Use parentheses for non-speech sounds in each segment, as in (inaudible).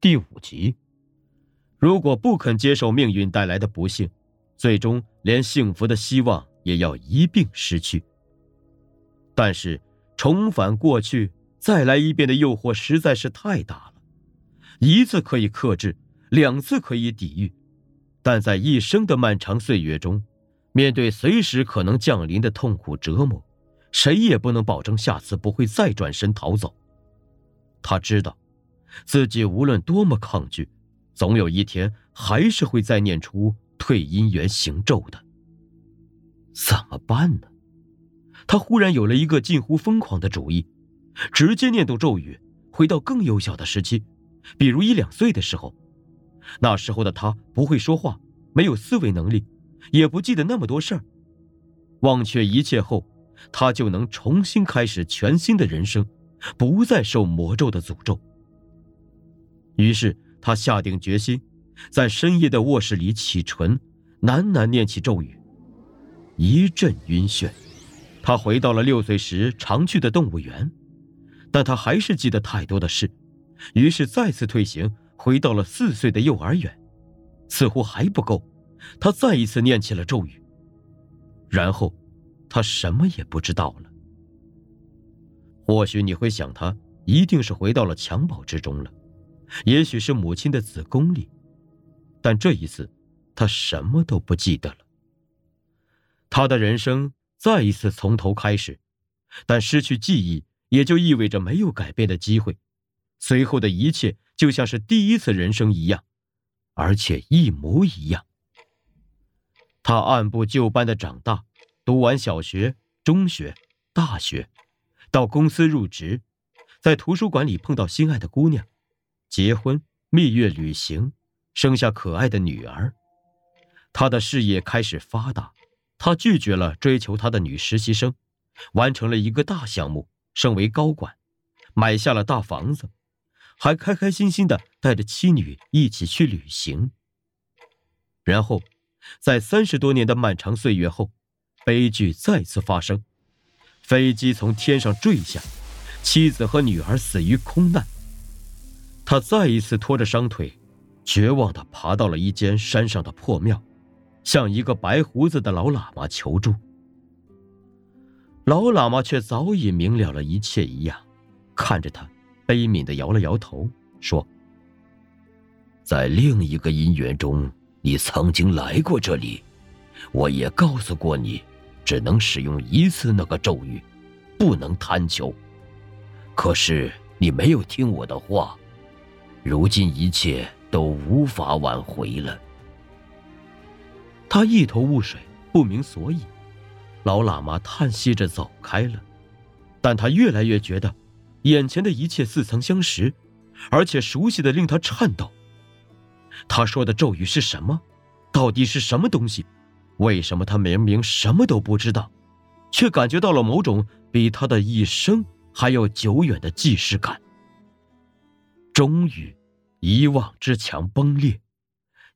第五集。如果不肯接受命运带来的不幸，最终连幸福的希望也要一并失去。但是重返过去，再来一遍的诱惑实在是太大了。一次可以克制，两次可以抵御，但在一生的漫长岁月中，面对随时可能降临的痛苦折磨，谁也不能保证下次不会再转身逃走。他知道，自己无论多么抗拒，总有一天还是会再念出退阴缘行咒的。怎么办呢？他忽然有了一个近乎疯狂的主意：直接念动咒语，回到更幼小的时期，比如一两岁的时候。那时候的他不会说话，没有思维能力，也不记得那么多事儿。忘却一切后，他就能重新开始全新的人生。不再受魔咒的诅咒。于是他下定决心，在深夜的卧室里启唇，喃喃念起咒语。一阵晕眩，他回到了六岁时常去的动物园，但他还是记得太多的事，于是再次退行，回到了四岁的幼儿园。似乎还不够，他再一次念起了咒语。然后，他什么也不知道了。或许你会想，他一定是回到了襁褓之中了，也许是母亲的子宫里，但这一次，他什么都不记得了。他的人生再一次从头开始，但失去记忆也就意味着没有改变的机会，随后的一切就像是第一次人生一样，而且一模一样。他按部就班的长大，读完小学、中学、大学。到公司入职，在图书馆里碰到心爱的姑娘，结婚、蜜月旅行，生下可爱的女儿。他的事业开始发达，他拒绝了追求他的女实习生，完成了一个大项目，升为高管，买下了大房子，还开开心心的带着妻女一起去旅行。然后，在三十多年的漫长岁月后，悲剧再次发生。飞机从天上坠下，妻子和女儿死于空难。他再一次拖着伤腿，绝望地爬到了一间山上的破庙，向一个白胡子的老喇嘛求助。老喇嘛却早已明了了一切一样，看着他，悲悯地摇了摇头，说：“在另一个因缘中，你曾经来过这里，我也告诉过你。”只能使用一次那个咒语，不能贪求。可是你没有听我的话，如今一切都无法挽回了。他一头雾水，不明所以。老喇嘛叹息着走开了，但他越来越觉得，眼前的一切似曾相识，而且熟悉的令他颤抖。他说的咒语是什么？到底是什么东西？为什么他明明什么都不知道，却感觉到了某种比他的一生还要久远的既视感？终于，遗忘之墙崩裂，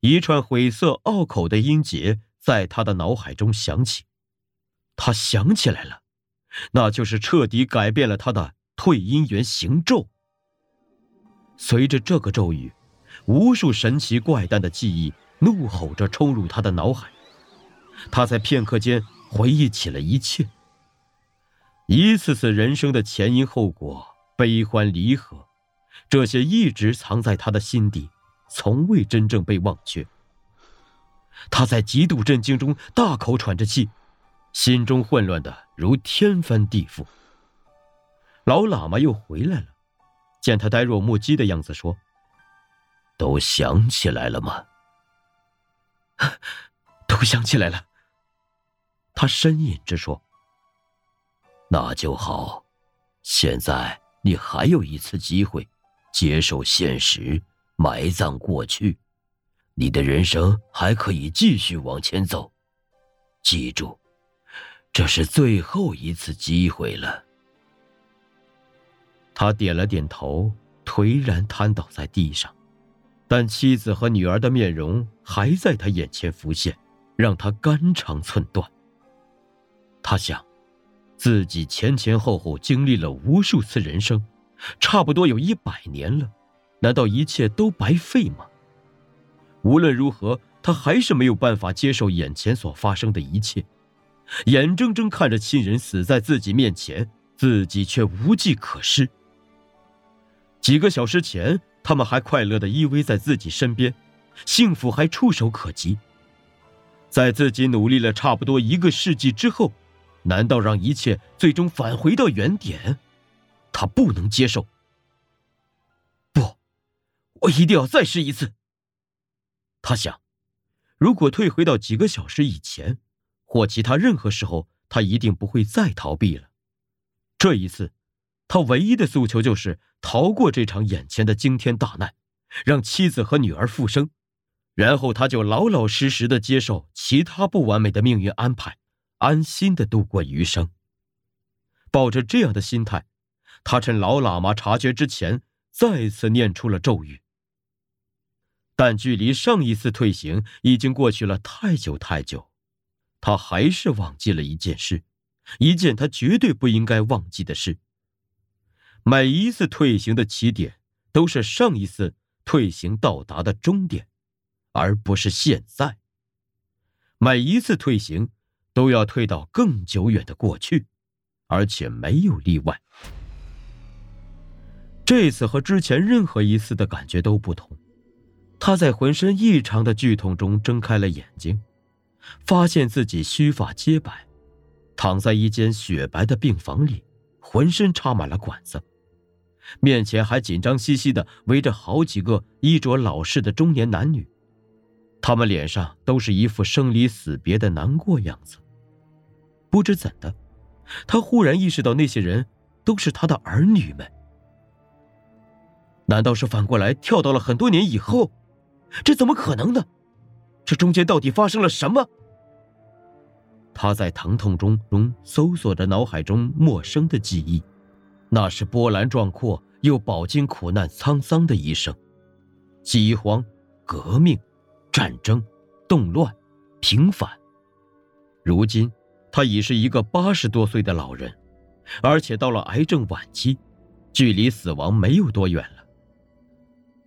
一串晦涩拗口的音节在他的脑海中响起。他想起来了，那就是彻底改变了他的退音元行咒。随着这个咒语，无数神奇怪诞的记忆怒吼着冲入他的脑海。他在片刻间回忆起了一切，一次次人生的前因后果、悲欢离合，这些一直藏在他的心底，从未真正被忘却。他在极度震惊中大口喘着气，心中混乱的如天翻地覆。老喇嘛又回来了，见他呆若木鸡的样子，说：“都想起来了吗？” (laughs) 都想起来了。他呻吟着说：“那就好，现在你还有一次机会，接受现实，埋葬过去，你的人生还可以继续往前走。记住，这是最后一次机会了。”他点了点头，颓然瘫倒在地上，但妻子和女儿的面容还在他眼前浮现。让他肝肠寸断。他想，自己前前后后经历了无数次人生，差不多有一百年了，难道一切都白费吗？无论如何，他还是没有办法接受眼前所发生的一切，眼睁睁看着亲人死在自己面前，自己却无计可施。几个小时前，他们还快乐的依偎在自己身边，幸福还触手可及。在自己努力了差不多一个世纪之后，难道让一切最终返回到原点？他不能接受。不，我一定要再试一次。他想，如果退回到几个小时以前，或其他任何时候，他一定不会再逃避了。这一次，他唯一的诉求就是逃过这场眼前的惊天大难，让妻子和女儿复生。然后他就老老实实的接受其他不完美的命运安排，安心的度过余生。抱着这样的心态，他趁老喇嘛察觉之前，再次念出了咒语。但距离上一次退行已经过去了太久太久，他还是忘记了一件事，一件他绝对不应该忘记的事。每一次退行的起点，都是上一次退行到达的终点。而不是现在。每一次退行，都要退到更久远的过去，而且没有例外。这次和之前任何一次的感觉都不同。他在浑身异常的剧痛中睁开了眼睛，发现自己须发皆白，躺在一间雪白的病房里，浑身插满了管子，面前还紧张兮兮的围着好几个衣着老式的中年男女。他们脸上都是一副生离死别的难过样子。不知怎的，他忽然意识到那些人都是他的儿女们。难道是反过来跳到了很多年以后？这怎么可能呢？这中间到底发生了什么？他在疼痛中中搜索着脑海中陌生的记忆，那是波澜壮阔又饱经苦难沧桑的一生，饥荒，革命。战争、动乱、平反。如今，他已是一个八十多岁的老人，而且到了癌症晚期，距离死亡没有多远了。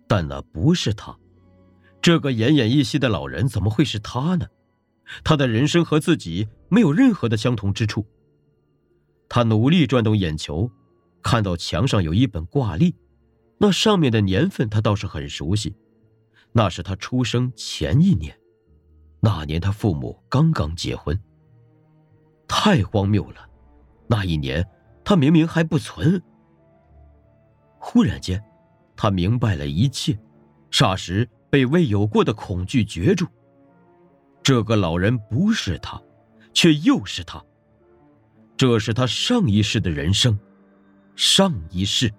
但那不是他，这个奄奄一息的老人怎么会是他呢？他的人生和自己没有任何的相同之处。他努力转动眼球，看到墙上有一本挂历，那上面的年份他倒是很熟悉。那是他出生前一年，那年他父母刚刚结婚。太荒谬了，那一年他明明还不存。忽然间，他明白了一切，霎时被未有过的恐惧攫住。这个老人不是他，却又是他。这是他上一世的人生，上一世。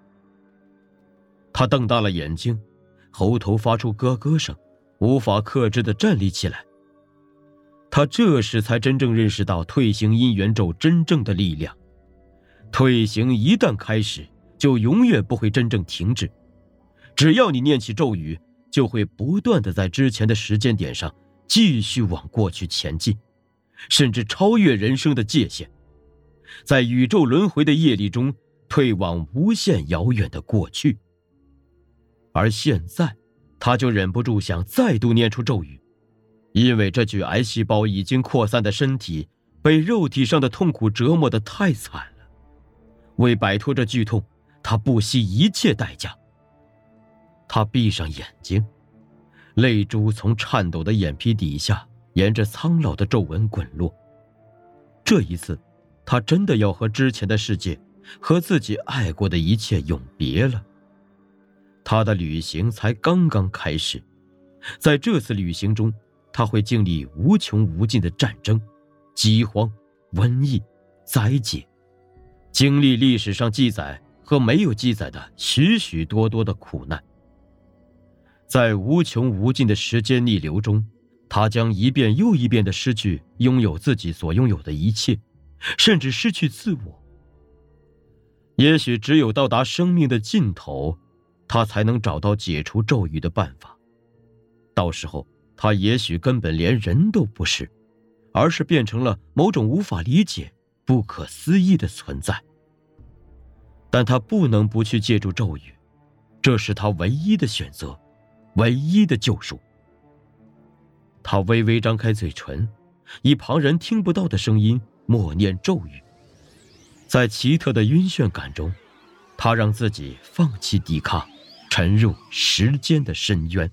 他瞪大了眼睛。喉头发出咯咯声，无法克制的站立起来。他这时才真正认识到退行姻缘咒真正的力量。退行一旦开始，就永远不会真正停止。只要你念起咒语，就会不断的在之前的时间点上继续往过去前进，甚至超越人生的界限，在宇宙轮回的业力中退往无限遥远的过去。而现在，他就忍不住想再度念出咒语，因为这具癌细胞已经扩散的身体被肉体上的痛苦折磨的太惨了。为摆脱这剧痛，他不惜一切代价。他闭上眼睛，泪珠从颤抖的眼皮底下沿着苍老的皱纹滚落。这一次，他真的要和之前的世界，和自己爱过的一切永别了。他的旅行才刚刚开始，在这次旅行中，他会经历无穷无尽的战争、饥荒、瘟疫、灾劫，经历历史上记载和没有记载的许许多多的苦难。在无穷无尽的时间逆流中，他将一遍又一遍的失去拥有自己所拥有的一切，甚至失去自我。也许只有到达生命的尽头。他才能找到解除咒语的办法。到时候，他也许根本连人都不是，而是变成了某种无法理解、不可思议的存在。但他不能不去借助咒语，这是他唯一的选择，唯一的救赎。他微微张开嘴唇，以旁人听不到的声音默念咒语。在奇特的晕眩感中，他让自己放弃抵抗，沉入时间的深渊。